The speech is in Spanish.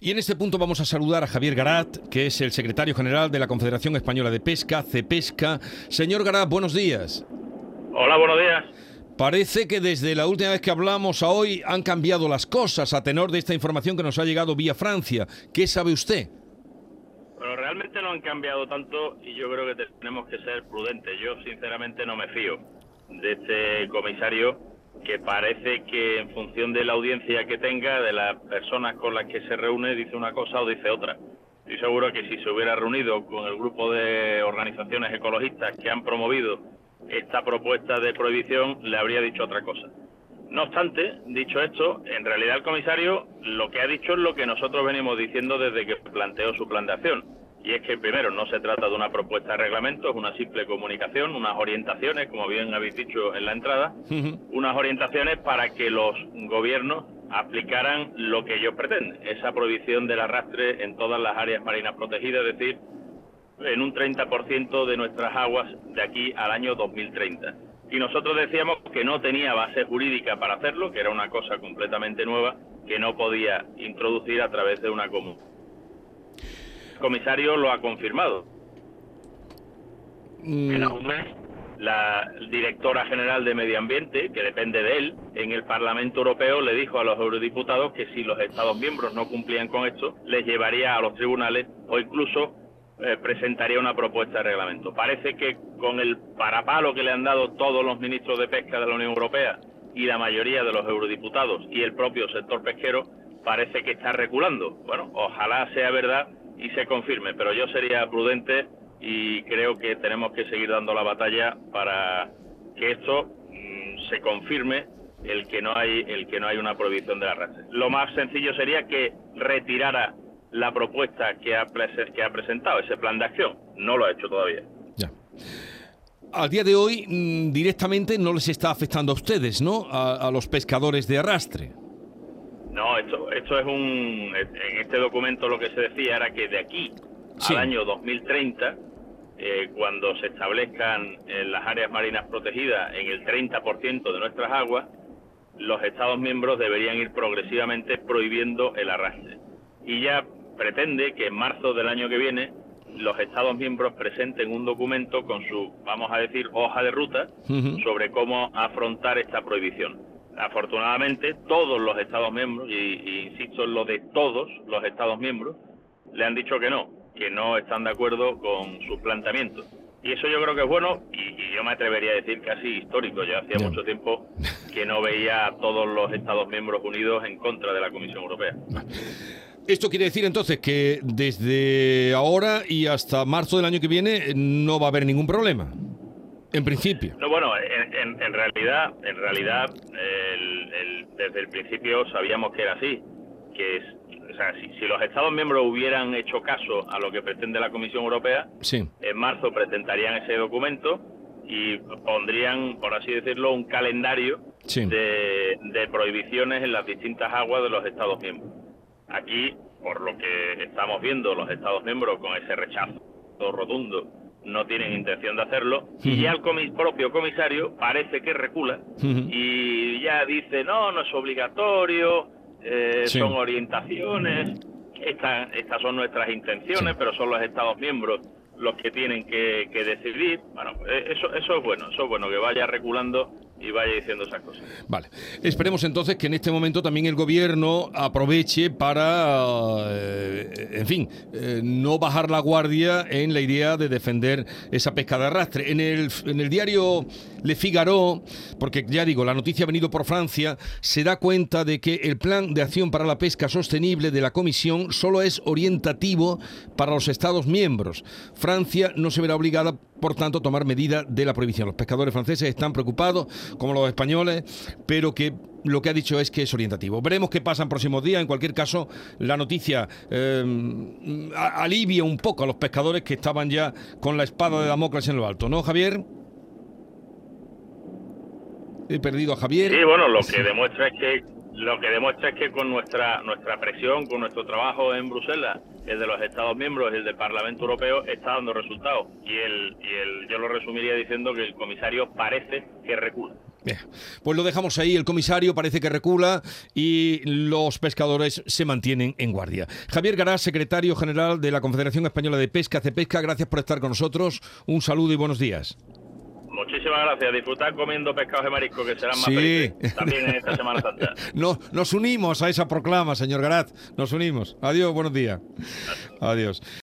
Y en este punto vamos a saludar a Javier Garat, que es el secretario general de la Confederación Española de Pesca, CEPESCA. Señor Garat, buenos días. Hola, buenos días. Parece que desde la última vez que hablamos a hoy han cambiado las cosas a tenor de esta información que nos ha llegado vía Francia. ¿Qué sabe usted? Bueno, realmente no han cambiado tanto y yo creo que tenemos que ser prudentes. Yo sinceramente no me fío de este comisario que parece que en función de la audiencia que tenga, de las personas con las que se reúne, dice una cosa o dice otra. Estoy seguro que si se hubiera reunido con el grupo de organizaciones ecologistas que han promovido esta propuesta de prohibición, le habría dicho otra cosa. No obstante, dicho esto, en realidad el comisario lo que ha dicho es lo que nosotros venimos diciendo desde que planteó su plan de acción y es que primero no se trata de una propuesta de reglamento, es una simple comunicación, unas orientaciones, como bien habéis dicho en la entrada, unas orientaciones para que los gobiernos aplicaran lo que ellos pretenden, esa prohibición del arrastre en todas las áreas marinas protegidas, es decir, en un 30% de nuestras aguas de aquí al año 2030. Y nosotros decíamos que no tenía base jurídica para hacerlo, que era una cosa completamente nueva, que no podía introducir a través de una común comisario lo ha confirmado. Mm. En un mes, la directora general de Medio Ambiente, que depende de él, en el Parlamento Europeo le dijo a los eurodiputados que si los Estados miembros no cumplían con esto, les llevaría a los tribunales o incluso eh, presentaría una propuesta de reglamento. Parece que con el parapalo que le han dado todos los ministros de pesca de la Unión Europea y la mayoría de los eurodiputados y el propio sector pesquero, parece que está reculando. Bueno, ojalá sea verdad y se confirme, pero yo sería prudente y creo que tenemos que seguir dando la batalla para que esto mm, se confirme el que no hay el que no hay una prohibición de la raza. Lo más sencillo sería que retirara la propuesta que ha, que ha presentado, ese plan de acción. No lo ha hecho todavía. Ya. Al día de hoy, mm, directamente no les está afectando a ustedes, ¿no? a los pescadores de arrastre. No, esto, esto es un. En este documento lo que se decía era que de aquí al año 2030, eh, cuando se establezcan en las áreas marinas protegidas en el 30% de nuestras aguas, los Estados miembros deberían ir progresivamente prohibiendo el arrastre. Y ya pretende que en marzo del año que viene los Estados miembros presenten un documento con su, vamos a decir, hoja de ruta sobre cómo afrontar esta prohibición afortunadamente todos los Estados miembros, y, insisto en lo de todos los Estados miembros, le han dicho que no, que no están de acuerdo con sus planteamientos. Y eso yo creo que es bueno y, yo me atrevería a decir casi histórico. Ya hacía mucho tiempo que no veía a todos los Estados miembros unidos en contra de la Comisión Europea. Esto quiere decir entonces que desde ahora y hasta marzo del año que viene no va a haber ningún problema. En principio. No, bueno, en, realidad, en realidad, desde el principio sabíamos que era así, que o sea, si, los Estados miembros hubieran hecho caso a lo que pretende la Comisión Europea, en marzo presentarían ese documento y pondrían, por así decirlo, un calendario de, de prohibiciones en las distintas aguas de los Estados miembros. Aquí, por lo que estamos viendo, los Estados miembros con ese rechazo rotundo no tienen intención de hacerlo, y ya el propio comisario parece que recula y ya dice, no, no es obligatorio, eh, son orientaciones, estas, estas son nuestras intenciones, pero son los Estados miembros los que tienen que, que decidir. Bueno, eh, eso, eso es bueno, eso es bueno, que vaya reculando y vaya diciendo esas cosas. Vale. Esperemos entonces que en este momento también el gobierno aproveche para, eh, en fin, eh, no bajar la guardia en la idea de defender esa pesca de arrastre. En el, en el diario Le Figaro, porque ya digo, la noticia ha venido por Francia, se da cuenta de que el plan de acción para la pesca sostenible de la Comisión solo es orientativo para los Estados miembros. Francia no se verá obligada por tanto, tomar medida de la prohibición. Los pescadores franceses están preocupados, como los españoles, pero que lo que ha dicho es que es orientativo. Veremos qué pasa en próximos días. En cualquier caso, la noticia eh, alivia un poco a los pescadores que estaban ya con la espada de Damocles en lo alto, ¿no, Javier? He perdido a Javier. Sí, bueno, lo que demuestra es que lo que demuestra es que con nuestra nuestra presión, con nuestro trabajo en Bruselas, el de los Estados miembros, el del Parlamento Europeo, está dando resultados. Y el, y el yo lo resumiría diciendo que el comisario parece que recula. Pues lo dejamos ahí, el comisario parece que recula y los pescadores se mantienen en guardia. Javier Garás, secretario general de la Confederación Española de Pesca, Cepesca, gracias por estar con nosotros. Un saludo y buenos días. Muchísimas gracias. Disfrutar comiendo pescados de marisco, que serán más felices también en esta Semana Santa. no, nos unimos a esa proclama, señor Garat. Nos unimos. Adiós, buenos días. Adiós.